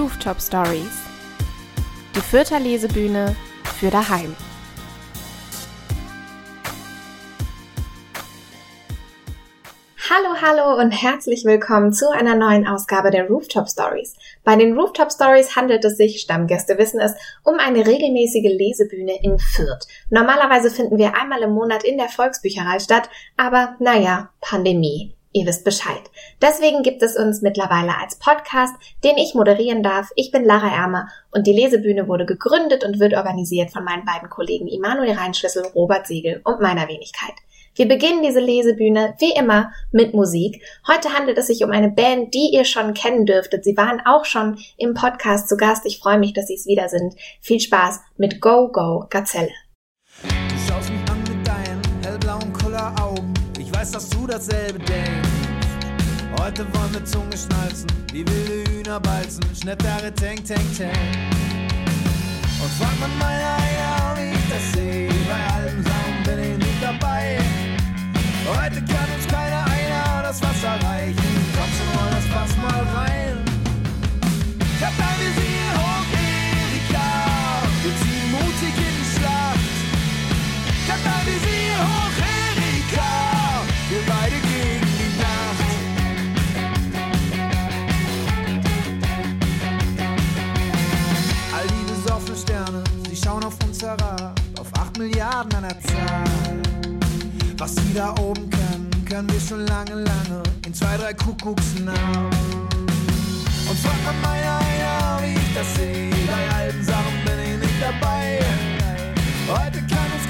Rooftop Stories. Die Fürther Lesebühne für daheim. Hallo, hallo und herzlich willkommen zu einer neuen Ausgabe der Rooftop Stories. Bei den Rooftop Stories handelt es sich, Stammgäste wissen es, um eine regelmäßige Lesebühne in Fürth. Normalerweise finden wir einmal im Monat in der Volksbücherei statt, aber naja, Pandemie. Ihr wisst Bescheid. Deswegen gibt es uns mittlerweile als Podcast, den ich moderieren darf. Ich bin Lara Ermer und die Lesebühne wurde gegründet und wird organisiert von meinen beiden Kollegen Immanuel Reinschlüssel, Robert Siegel und meiner Wenigkeit. Wir beginnen diese Lesebühne wie immer mit Musik. Heute handelt es sich um eine Band, die ihr schon kennen dürftet. Sie waren auch schon im Podcast zu Gast. Ich freue mich, dass sie es wieder sind. Viel Spaß mit Go Go Gazelle. Weiß, dass du dasselbe denkst. Heute wollen wir Zunge schnalzen, wie wilde Hühner balzen. Schnittere, tank, tank, tank. Und fragt man meine Eier, wie ich das sehe. Bei allem Sachen bin ich nicht dabei. Heute kann uns keiner einer das Wasser reichen. Uns herab. Auf acht Milliarden an der Zahl. Was sie da oben können, können wir schon lange, lange in zwei, drei Kuckucksnamen. Und fragt man meine Eier, wie ich das sehe, bei alten Sachen bin ich nicht dabei. Heute kann uns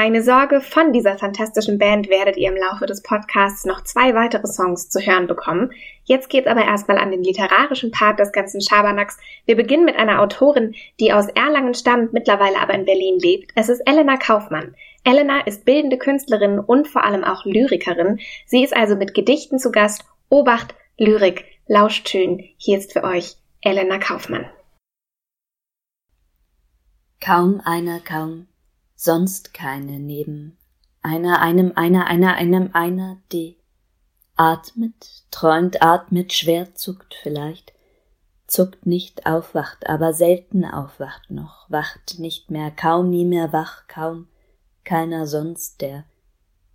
Keine Sorge, von dieser fantastischen Band werdet ihr im Laufe des Podcasts noch zwei weitere Songs zu hören bekommen. Jetzt geht's aber erstmal an den literarischen Part des ganzen Schabernacks. Wir beginnen mit einer Autorin, die aus Erlangen stammt, mittlerweile aber in Berlin lebt. Es ist Elena Kaufmann. Elena ist bildende Künstlerin und vor allem auch Lyrikerin. Sie ist also mit Gedichten zu Gast. Obacht, Lyrik, lauscht schön. Hier ist für euch Elena Kaufmann. Kaum einer, kaum, sonst keine neben, einer, einem, einer, einer, einem, einer, die atmet, träumt, atmet, schwer zuckt vielleicht, zuckt nicht, aufwacht, aber selten aufwacht noch, wacht nicht mehr, kaum nie mehr wach, kaum keiner sonst, der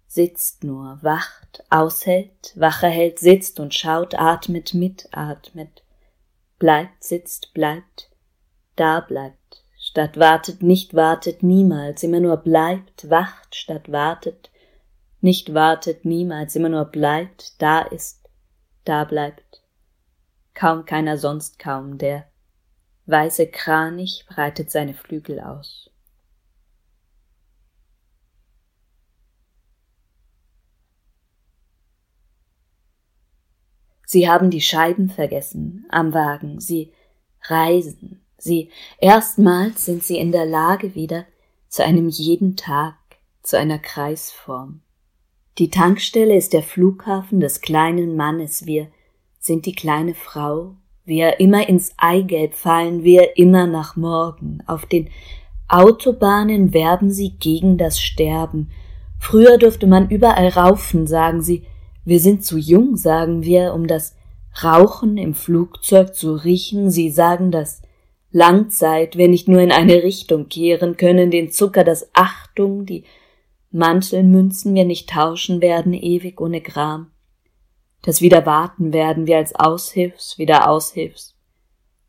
sitzt nur, wacht, aushält, Wache hält, sitzt und schaut, atmet, mitatmet, bleibt, sitzt, bleibt, da bleibt, statt wartet, nicht wartet, niemals, immer nur bleibt, wacht, statt wartet, nicht wartet, niemals, immer nur bleibt, da ist, da bleibt, kaum keiner sonst kaum, der weiße Kranich breitet seine Flügel aus. Sie haben die Scheiben vergessen am Wagen, sie reisen, sie erstmals sind sie in der Lage wieder zu einem jeden Tag, zu einer Kreisform. Die Tankstelle ist der Flughafen des kleinen Mannes, wir sind die kleine Frau, wir immer ins Eigelb fallen, wir immer nach morgen. Auf den Autobahnen werben sie gegen das Sterben, Früher durfte man überall raufen, sagen sie. Wir sind zu jung, sagen wir, um das Rauchen im Flugzeug zu riechen. Sie sagen das Langzeit, wir nicht nur in eine Richtung kehren können, den Zucker, das Achtung, die Mantelmünzen wir nicht tauschen werden, ewig ohne Gram. Das wieder warten werden wir als Aushilfs, wieder Aushilfs.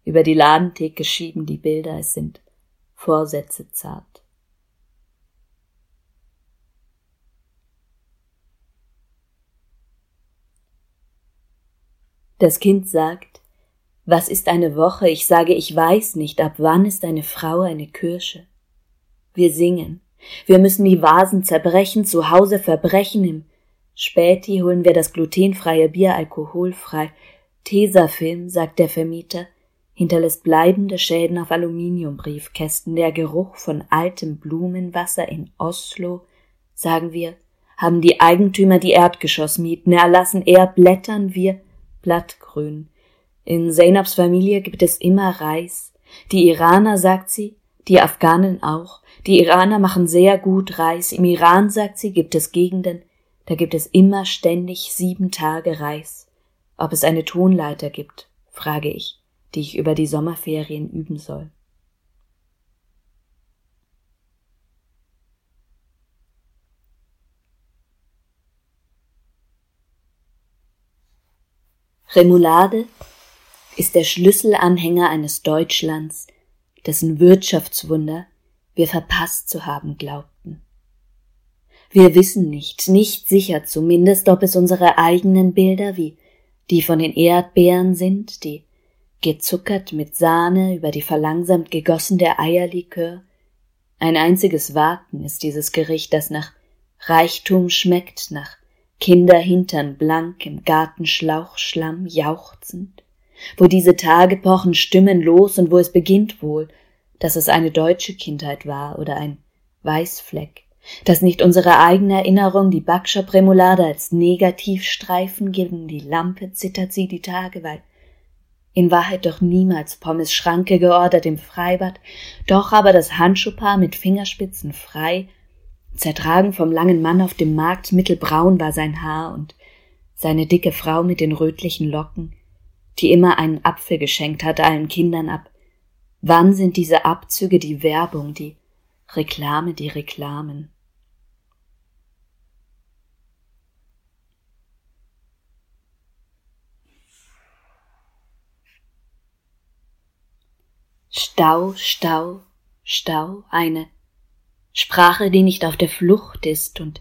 Über die Ladentheke schieben die Bilder, es sind Vorsätze zart. Das Kind sagt, was ist eine Woche? Ich sage, ich weiß nicht, ab wann ist eine Frau eine Kirsche. Wir singen. Wir müssen die Vasen zerbrechen, zu Hause verbrechen. Im Späti holen wir das glutenfreie Bier alkoholfrei. Tesafilm, sagt der Vermieter, hinterlässt bleibende Schäden auf Aluminiumbriefkästen. Der Geruch von altem Blumenwasser in Oslo, sagen wir, haben die Eigentümer die Erdgeschossmieten erlassen. Er blättern wir blattgrün. In Zainabs Familie gibt es immer Reis. Die Iraner, sagt sie, die Afghanen auch. Die Iraner machen sehr gut Reis. Im Iran, sagt sie, gibt es Gegenden, da gibt es immer ständig sieben Tage Reis. Ob es eine Tonleiter gibt, frage ich, die ich über die Sommerferien üben soll. Remoulade ist der Schlüsselanhänger eines Deutschlands, dessen Wirtschaftswunder wir verpasst zu haben glaubten. Wir wissen nicht, nicht sicher zumindest, ob es unsere eigenen Bilder wie die von den Erdbeeren sind, die gezuckert mit Sahne über die verlangsamt gegossene Eierlikör. Ein einziges Warten ist dieses Gericht, das nach Reichtum schmeckt, nach Kinderhintern blank im Gartenschlauchschlamm jauchzend wo diese Tage pochen Stimmen los und wo es beginnt wohl, dass es eine deutsche Kindheit war oder ein Weißfleck, dass nicht unsere eigene Erinnerung die Backshop-Remoulade als Negativstreifen gegen die Lampe zittert sie die Tage, weil in Wahrheit doch niemals Pommes Schranke geordert im Freibad, doch aber das Handschuhpaar mit Fingerspitzen frei, zertragen vom langen Mann auf dem Markt, mittelbraun war sein Haar und seine dicke Frau mit den rötlichen Locken, die immer einen Apfel geschenkt hat allen Kindern ab. Wann sind diese Abzüge die Werbung, die Reklame, die Reklamen? Stau, Stau, Stau, eine Sprache, die nicht auf der Flucht ist und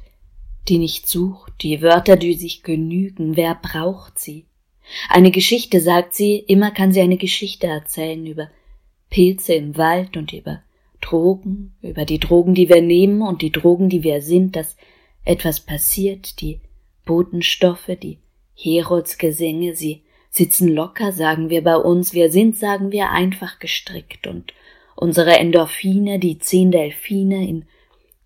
die nicht sucht, die Wörter, die sich genügen, wer braucht sie? Eine Geschichte, sagt sie, immer kann sie eine Geschichte erzählen über Pilze im Wald und über Drogen, über die Drogen, die wir nehmen und die Drogen, die wir sind, dass etwas passiert, die Botenstoffe, die Heroldsgesänge, sie sitzen locker, sagen wir bei uns, wir sind, sagen wir, einfach gestrickt und unsere Endorphine, die zehn Delfine in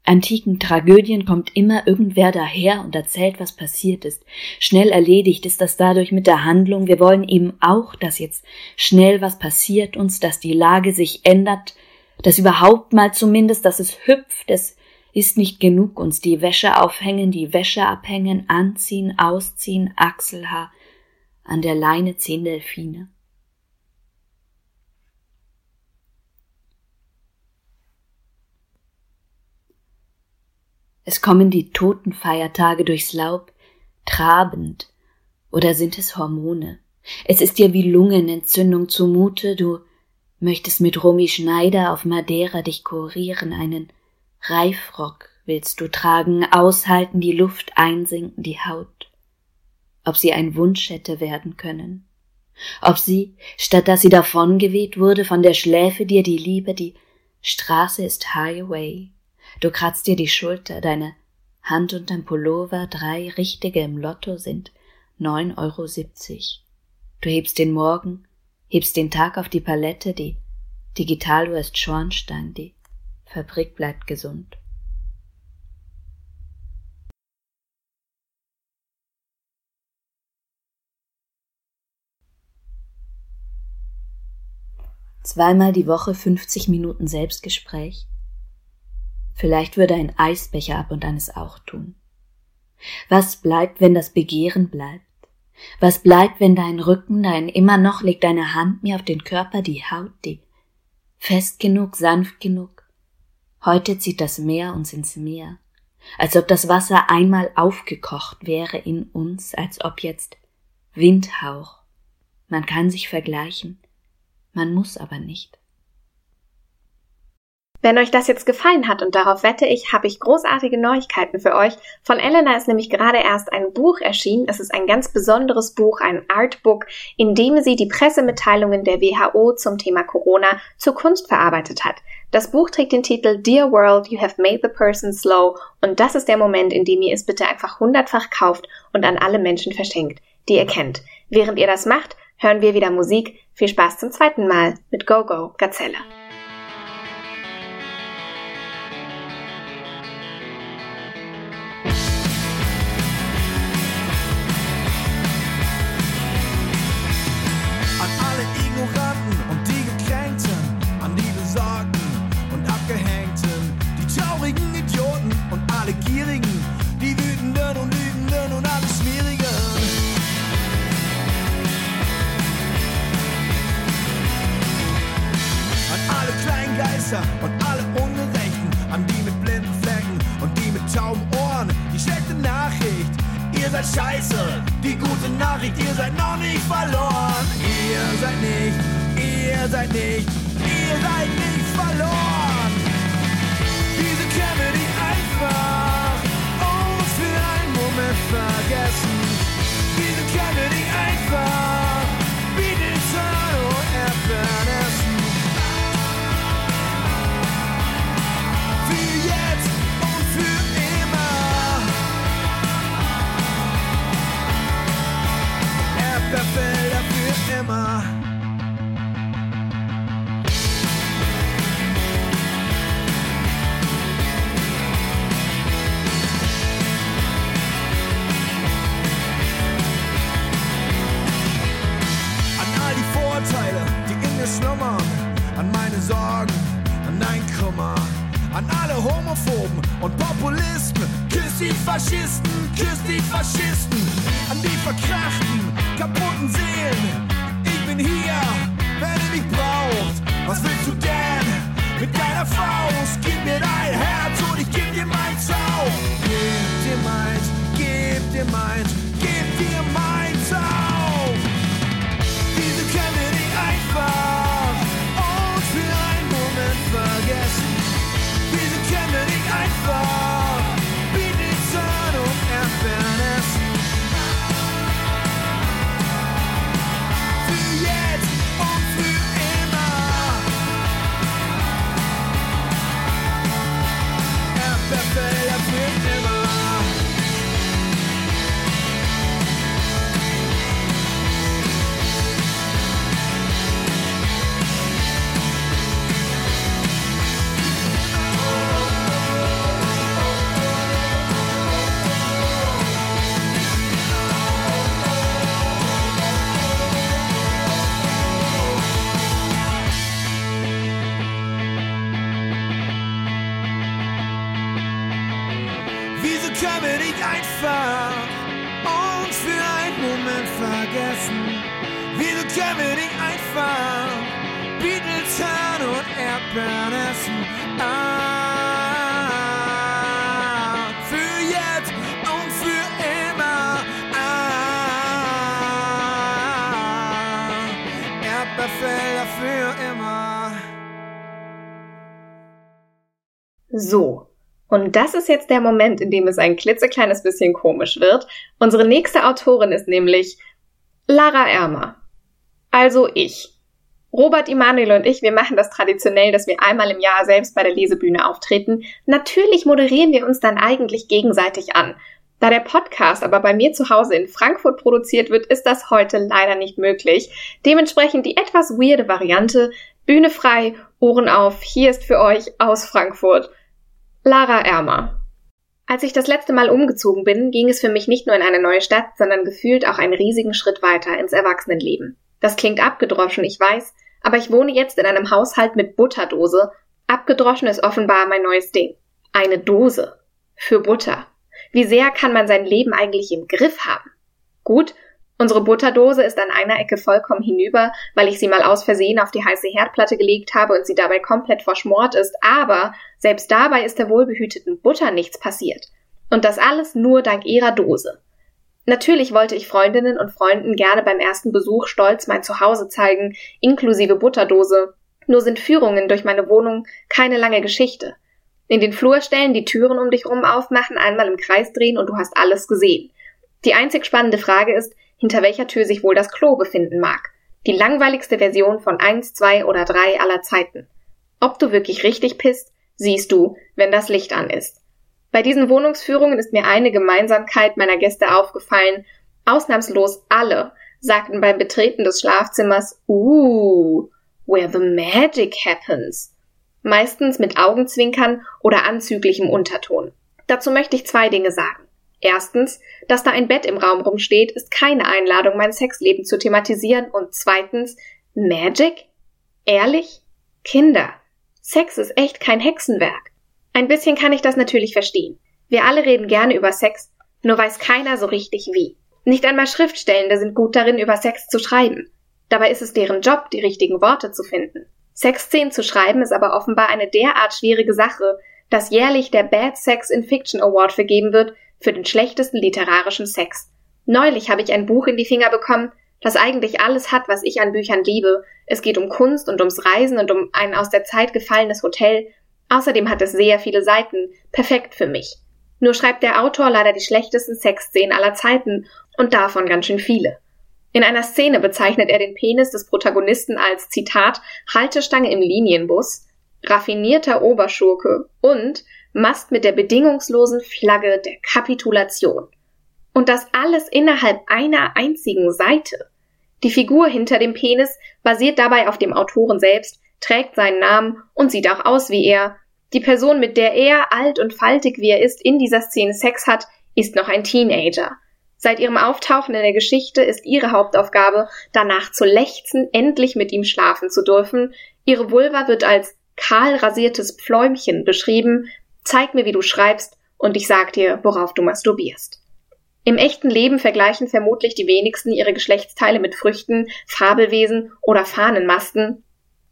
antiken Tragödien kommt immer irgendwer daher und erzählt, was passiert ist. Schnell erledigt ist das dadurch mit der Handlung. Wir wollen eben auch, dass jetzt schnell was passiert uns, dass die Lage sich ändert, dass überhaupt mal zumindest, dass es hüpft. Es ist nicht genug, uns die Wäsche aufhängen, die Wäsche abhängen, anziehen, ausziehen, Achselhaar, an der Leine zehn Delfine. Es kommen die Totenfeiertage durchs Laub, trabend, oder sind es Hormone? Es ist dir wie Lungenentzündung zumute, du möchtest mit Romy Schneider auf Madeira dich kurieren, einen Reifrock willst du tragen, aushalten, die Luft einsinken, die Haut. Ob sie ein Wunsch hätte werden können. Ob sie, statt dass sie davongeweht wurde, von der Schläfe dir die Liebe, die Straße ist Highway, Du kratzt dir die Schulter, deine Hand und dein Pullover, drei richtige im Lotto sind neun Euro. siebzig. Du hebst den Morgen, hebst den Tag auf die Palette, die Digitaluhr ist Schornstein, die Fabrik bleibt gesund. Zweimal die Woche 50 Minuten Selbstgespräch, Vielleicht würde ein Eisbecher ab und an es auch tun. Was bleibt, wenn das Begehren bleibt? Was bleibt, wenn dein Rücken, dein immer noch legt deine Hand mir auf den Körper, die Haut, die fest genug, sanft genug? Heute zieht das Meer uns ins Meer, als ob das Wasser einmal aufgekocht wäre in uns, als ob jetzt Windhauch. Man kann sich vergleichen, man muss aber nicht. Wenn euch das jetzt gefallen hat und darauf wette ich, habe ich großartige Neuigkeiten für euch. Von Elena ist nämlich gerade erst ein Buch erschienen. Es ist ein ganz besonderes Buch, ein Artbook, in dem sie die Pressemitteilungen der WHO zum Thema Corona zur Kunst verarbeitet hat. Das Buch trägt den Titel Dear World, You Have Made the Person Slow und das ist der Moment, in dem ihr es bitte einfach hundertfach kauft und an alle Menschen verschenkt, die ihr kennt. Während ihr das macht, hören wir wieder Musik. Viel Spaß zum zweiten Mal mit Go Go Gazelle. Nicht einfach Beatles hören und Erdbeeren essen? Ah, für jetzt und für immer. Ah, Erdbeerfelder für immer. So. Und das ist jetzt der Moment, in dem es ein klitzekleines bisschen komisch wird. Unsere nächste Autorin ist nämlich Lara Ermer. Also ich. Robert Emanuel und ich, wir machen das traditionell, dass wir einmal im Jahr selbst bei der Lesebühne auftreten. Natürlich moderieren wir uns dann eigentlich gegenseitig an. Da der Podcast aber bei mir zu Hause in Frankfurt produziert wird, ist das heute leider nicht möglich. Dementsprechend die etwas weirde Variante. Bühne frei, Ohren auf, hier ist für euch aus Frankfurt Lara Ermer. Als ich das letzte Mal umgezogen bin, ging es für mich nicht nur in eine neue Stadt, sondern gefühlt auch einen riesigen Schritt weiter ins Erwachsenenleben. Das klingt abgedroschen, ich weiß, aber ich wohne jetzt in einem Haushalt mit Butterdose. Abgedroschen ist offenbar mein neues Ding. Eine Dose. Für Butter. Wie sehr kann man sein Leben eigentlich im Griff haben? Gut, unsere Butterdose ist an einer Ecke vollkommen hinüber, weil ich sie mal aus Versehen auf die heiße Herdplatte gelegt habe und sie dabei komplett verschmort ist, aber selbst dabei ist der wohlbehüteten Butter nichts passiert. Und das alles nur dank ihrer Dose. Natürlich wollte ich Freundinnen und Freunden gerne beim ersten Besuch stolz mein Zuhause zeigen, inklusive Butterdose. Nur sind Führungen durch meine Wohnung keine lange Geschichte. In den Flur stellen, die Türen um dich rum aufmachen, einmal im Kreis drehen und du hast alles gesehen. Die einzig spannende Frage ist, hinter welcher Tür sich wohl das Klo befinden mag. Die langweiligste Version von eins, zwei oder drei aller Zeiten. Ob du wirklich richtig pisst, siehst du, wenn das Licht an ist. Bei diesen Wohnungsführungen ist mir eine Gemeinsamkeit meiner Gäste aufgefallen. Ausnahmslos alle sagten beim Betreten des Schlafzimmers, uh, where the magic happens meistens mit Augenzwinkern oder anzüglichem Unterton. Dazu möchte ich zwei Dinge sagen. Erstens, dass da ein Bett im Raum rumsteht, ist keine Einladung, mein Sexleben zu thematisieren. Und zweitens, Magic? Ehrlich? Kinder. Sex ist echt kein Hexenwerk. Ein bisschen kann ich das natürlich verstehen. Wir alle reden gerne über Sex, nur weiß keiner so richtig wie. Nicht einmal Schriftstellende sind gut darin, über Sex zu schreiben. Dabei ist es deren Job, die richtigen Worte zu finden. Sexszenen zu schreiben ist aber offenbar eine derart schwierige Sache, dass jährlich der Bad Sex in Fiction Award vergeben wird für den schlechtesten literarischen Sex. Neulich habe ich ein Buch in die Finger bekommen, das eigentlich alles hat, was ich an Büchern liebe. Es geht um Kunst und ums Reisen und um ein aus der Zeit gefallenes Hotel. Außerdem hat es sehr viele Seiten. Perfekt für mich. Nur schreibt der Autor leider die schlechtesten Sexszenen aller Zeiten und davon ganz schön viele. In einer Szene bezeichnet er den Penis des Protagonisten als Zitat Haltestange im Linienbus, raffinierter Oberschurke und Mast mit der bedingungslosen Flagge der Kapitulation. Und das alles innerhalb einer einzigen Seite. Die Figur hinter dem Penis basiert dabei auf dem Autoren selbst, trägt seinen Namen und sieht auch aus wie er. Die Person, mit der er, alt und faltig wie er ist, in dieser Szene Sex hat, ist noch ein Teenager. Seit ihrem Auftauchen in der Geschichte ist ihre Hauptaufgabe, danach zu lechzen, endlich mit ihm schlafen zu dürfen. Ihre Vulva wird als kahl rasiertes Pfläumchen beschrieben. Zeig mir, wie du schreibst, und ich sag dir, worauf du masturbierst. Im echten Leben vergleichen vermutlich die wenigsten ihre Geschlechtsteile mit Früchten, Fabelwesen oder Fahnenmasten.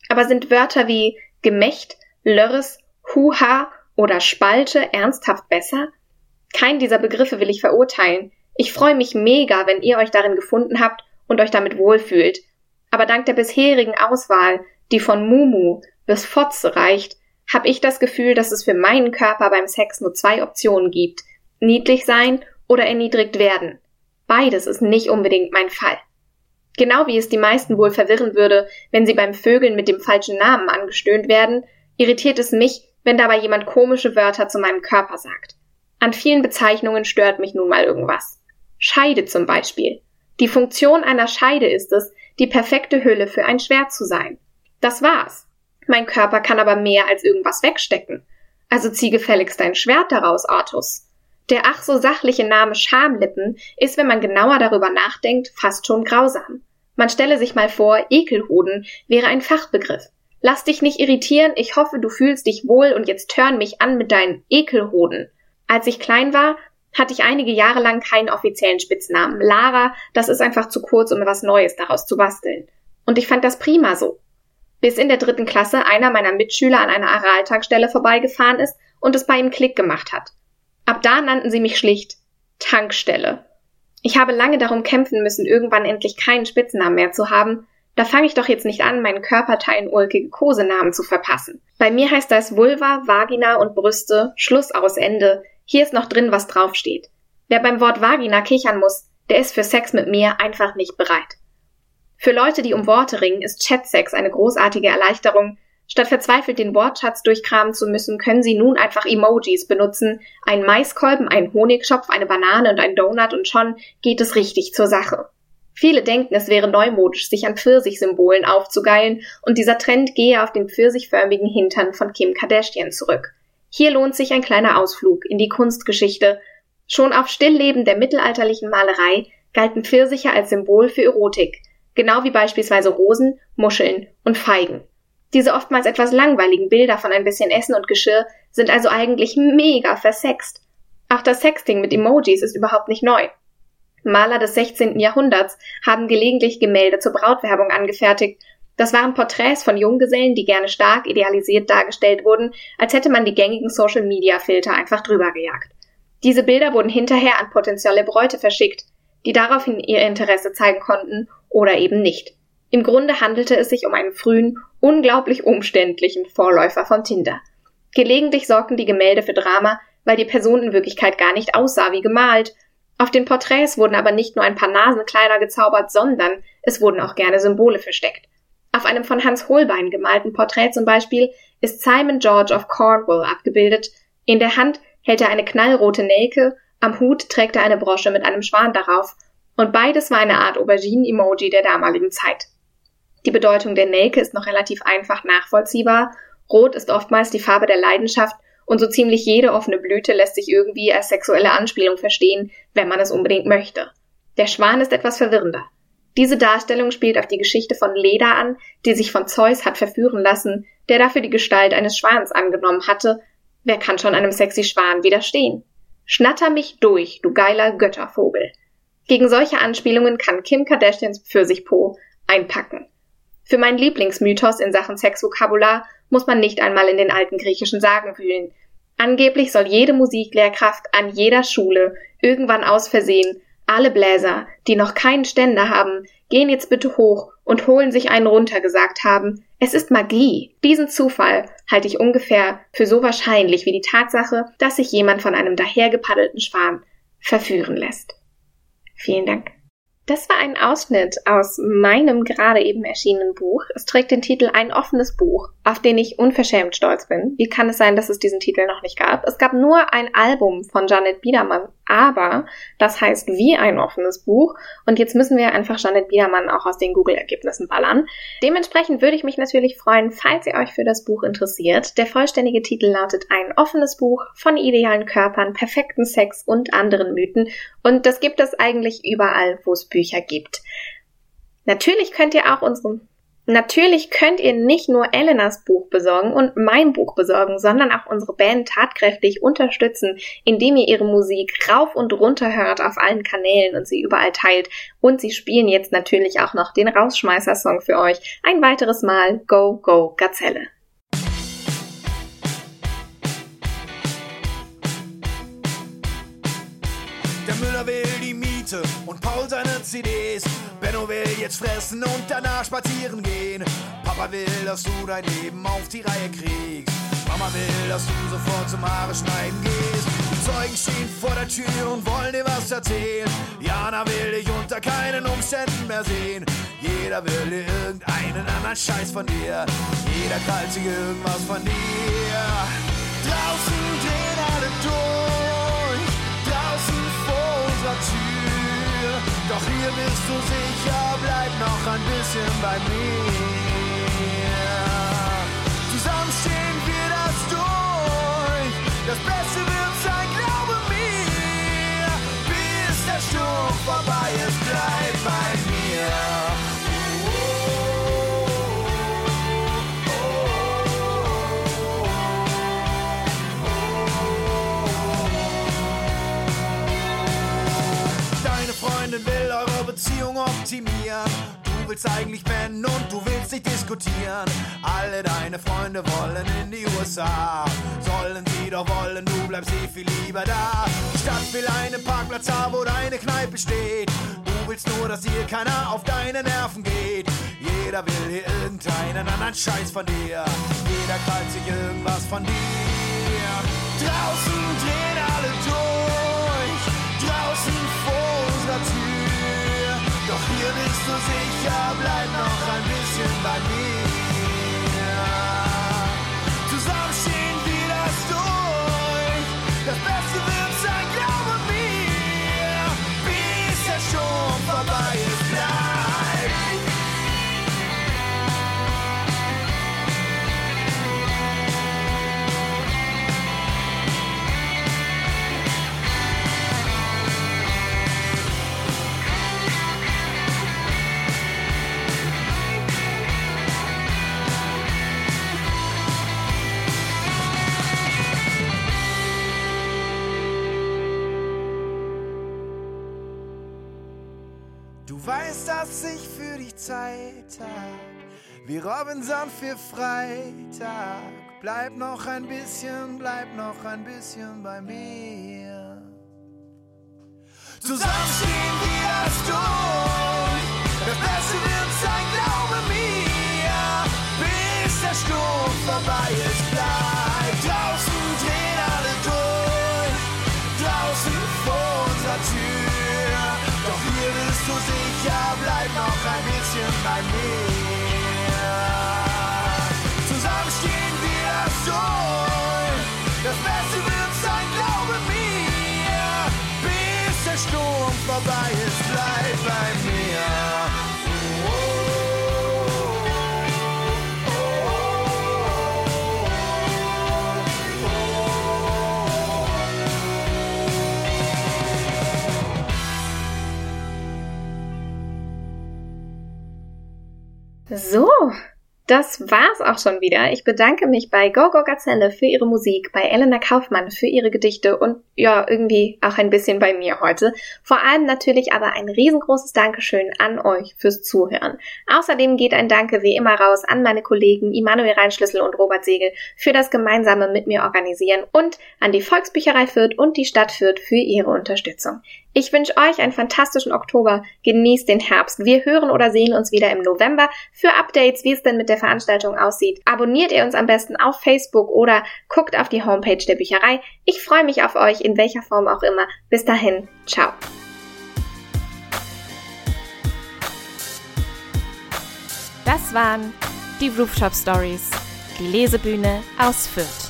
Aber sind Wörter wie Gemächt, Lörres, Huha oder Spalte ernsthaft besser? Kein dieser Begriffe will ich verurteilen. Ich freue mich mega, wenn ihr euch darin gefunden habt und euch damit wohlfühlt. Aber dank der bisherigen Auswahl, die von Mumu bis Fotze reicht, habe ich das Gefühl, dass es für meinen Körper beim Sex nur zwei Optionen gibt. Niedlich sein oder erniedrigt werden. Beides ist nicht unbedingt mein Fall. Genau wie es die meisten wohl verwirren würde, wenn sie beim Vögeln mit dem falschen Namen angestöhnt werden, irritiert es mich, wenn dabei jemand komische Wörter zu meinem Körper sagt. An vielen Bezeichnungen stört mich nun mal irgendwas. Scheide zum Beispiel. Die Funktion einer Scheide ist es, die perfekte Hülle für ein Schwert zu sein. Das war's. Mein Körper kann aber mehr als irgendwas wegstecken. Also zieh gefälligst dein Schwert daraus, Artus. Der ach so sachliche Name Schamlippen ist, wenn man genauer darüber nachdenkt, fast schon grausam. Man stelle sich mal vor, Ekelhoden wäre ein Fachbegriff. Lass dich nicht irritieren, ich hoffe, du fühlst dich wohl und jetzt turn mich an mit deinen Ekelhoden. Als ich klein war, hatte ich einige Jahre lang keinen offiziellen Spitznamen. Lara, das ist einfach zu kurz, um etwas Neues daraus zu basteln. Und ich fand das prima so. Bis in der dritten Klasse einer meiner Mitschüler an einer Araltankstelle vorbeigefahren ist und es bei ihm Klick gemacht hat. Ab da nannten sie mich schlicht Tankstelle. Ich habe lange darum kämpfen müssen, irgendwann endlich keinen Spitznamen mehr zu haben. Da fange ich doch jetzt nicht an, meinen Körperteilen ulkige Kosenamen zu verpassen. Bei mir heißt das Vulva, Vagina und Brüste, Schluss aus Ende, hier ist noch drin, was draufsteht. Wer beim Wort Vagina kichern muss, der ist für Sex mit mir einfach nicht bereit. Für Leute, die um Worte ringen, ist Chatsex eine großartige Erleichterung. Statt verzweifelt den Wortschatz durchkramen zu müssen, können Sie nun einfach Emojis benutzen. Ein Maiskolben, ein Honigschopf, eine Banane und ein Donut und schon geht es richtig zur Sache. Viele denken, es wäre neumodisch, sich an Pfirsich-Symbolen aufzugeilen und dieser Trend gehe auf den pfirsichförmigen Hintern von Kim Kardashian zurück. Hier lohnt sich ein kleiner Ausflug in die Kunstgeschichte. Schon auf Stillleben der mittelalterlichen Malerei galten Pfirsiche als Symbol für Erotik, genau wie beispielsweise Rosen, Muscheln und Feigen. Diese oftmals etwas langweiligen Bilder von ein bisschen Essen und Geschirr sind also eigentlich mega versext. Auch das Sexting mit Emojis ist überhaupt nicht neu. Maler des 16. Jahrhunderts haben gelegentlich Gemälde zur Brautwerbung angefertigt. Das waren Porträts von Junggesellen, die gerne stark idealisiert dargestellt wurden, als hätte man die gängigen Social-Media-Filter einfach drüber gejagt. Diese Bilder wurden hinterher an potenzielle Bräute verschickt, die daraufhin ihr Interesse zeigen konnten oder eben nicht. Im Grunde handelte es sich um einen frühen, unglaublich umständlichen Vorläufer von Tinder. Gelegentlich sorgten die Gemälde für Drama, weil die Person in Wirklichkeit gar nicht aussah wie gemalt. Auf den Porträts wurden aber nicht nur ein paar Nasenkleider gezaubert, sondern es wurden auch gerne Symbole versteckt. Auf einem von Hans Holbein gemalten Porträt zum Beispiel ist Simon George of Cornwall abgebildet. In der Hand hält er eine knallrote Nelke, am Hut trägt er eine Brosche mit einem Schwan darauf, und beides war eine Art Auberginen-Emoji der damaligen Zeit. Die Bedeutung der Nelke ist noch relativ einfach nachvollziehbar. Rot ist oftmals die Farbe der Leidenschaft und so ziemlich jede offene Blüte lässt sich irgendwie als sexuelle Anspielung verstehen, wenn man es unbedingt möchte. Der Schwan ist etwas verwirrender. Diese Darstellung spielt auf die Geschichte von Leda an, die sich von Zeus hat verführen lassen, der dafür die Gestalt eines Schwans angenommen hatte. Wer kann schon einem sexy Schwan widerstehen? Schnatter mich durch, du geiler Göttervogel. Gegen solche Anspielungen kann Kim Kardashians Pfirsichpo einpacken. Für meinen Lieblingsmythos in Sachen Sexvokabular muss man nicht einmal in den alten griechischen Sagen wühlen. Angeblich soll jede Musiklehrkraft an jeder Schule irgendwann aus Versehen alle Bläser, die noch keinen Ständer haben, gehen jetzt bitte hoch und holen sich einen runter gesagt haben. Es ist Magie. Diesen Zufall halte ich ungefähr für so wahrscheinlich wie die Tatsache, dass sich jemand von einem dahergepaddelten Schwan verführen lässt. Vielen Dank. Das war ein Ausschnitt aus meinem gerade eben erschienenen Buch. Es trägt den Titel Ein offenes Buch, auf den ich unverschämt stolz bin. Wie kann es sein, dass es diesen Titel noch nicht gab? Es gab nur ein Album von Janet Biedermann, aber das heißt wie ein offenes Buch. Und jetzt müssen wir einfach Janet Biedermann auch aus den Google-Ergebnissen ballern. Dementsprechend würde ich mich natürlich freuen, falls ihr euch für das Buch interessiert. Der vollständige Titel lautet Ein offenes Buch von idealen Körpern, perfekten Sex und anderen Mythen. Und das gibt es eigentlich überall, wo es Bücher gibt. Natürlich könnt ihr auch unsere Natürlich könnt ihr nicht nur Elenas Buch besorgen und mein Buch besorgen, sondern auch unsere Band tatkräftig unterstützen, indem ihr ihre Musik rauf und runter hört auf allen Kanälen und sie überall teilt. Und sie spielen jetzt natürlich auch noch den Rausschmeißer-Song für euch. Ein weiteres Mal Go Go Gazelle. Miete und Paul seine CDs. Benno will jetzt fressen und danach spazieren gehen. Papa will, dass du dein Leben auf die Reihe kriegst. Mama will, dass du sofort zum Haare schneiden gehst. Die Zeugen stehen vor der Tür und wollen dir was erzählen. Jana will dich unter keinen Umständen mehr sehen. Jeder will dir irgendeinen anderen Scheiß von dir. Jeder krallt sich irgendwas von dir. Draußen drehen alle durch. Draußen vor unserer Tür. Doch hier bist du sicher, bleib noch ein bisschen bei mir. Zusammen stehen wir das durch. Das Beste wird sein, glaube mir. Bis der Sturm vorbei ist, Beziehung optimieren. Du willst eigentlich pennen und du willst nicht diskutieren. Alle deine Freunde wollen in die USA. Sollen sie doch wollen, du bleibst eh viel lieber da. Die Stadt will einen Parkplatz haben, wo deine Kneipe steht. Du willst nur, dass hier keiner auf deine Nerven geht. Jeder will hier irgendeinen anderen Scheiß von dir. Jeder krallt sich irgendwas von dir. Draußen drehen hier bist du sicher, bleib noch ein bisschen bei mir. Du weißt, dass ich für dich Zeit hab, wie Robinson für Freitag. Bleib noch ein bisschen, bleib noch ein bisschen bei mir. Zusammen stehen wir das durch. Das Beste wird sein, glaube mir. Bis der Sturm vorbei ist, bleib So, das war's auch schon wieder. Ich bedanke mich bei Gogo Gazelle für ihre Musik, bei Elena Kaufmann für ihre Gedichte und ja, irgendwie auch ein bisschen bei mir heute. Vor allem natürlich aber ein riesengroßes Dankeschön an euch fürs Zuhören. Außerdem geht ein Danke wie immer raus an meine Kollegen Immanuel Reinschlüssel und Robert Segel für das gemeinsame mit mir organisieren und an die Volksbücherei Fürth und die Stadt Fürth für ihre Unterstützung. Ich wünsche euch einen fantastischen Oktober. Genießt den Herbst. Wir hören oder sehen uns wieder im November. Für Updates, wie es denn mit der Veranstaltung aussieht, abonniert ihr uns am besten auf Facebook oder guckt auf die Homepage der Bücherei. Ich freue mich auf euch in welcher Form auch immer. Bis dahin, ciao. Das waren die Rooftop Stories, die Lesebühne aus Fürth.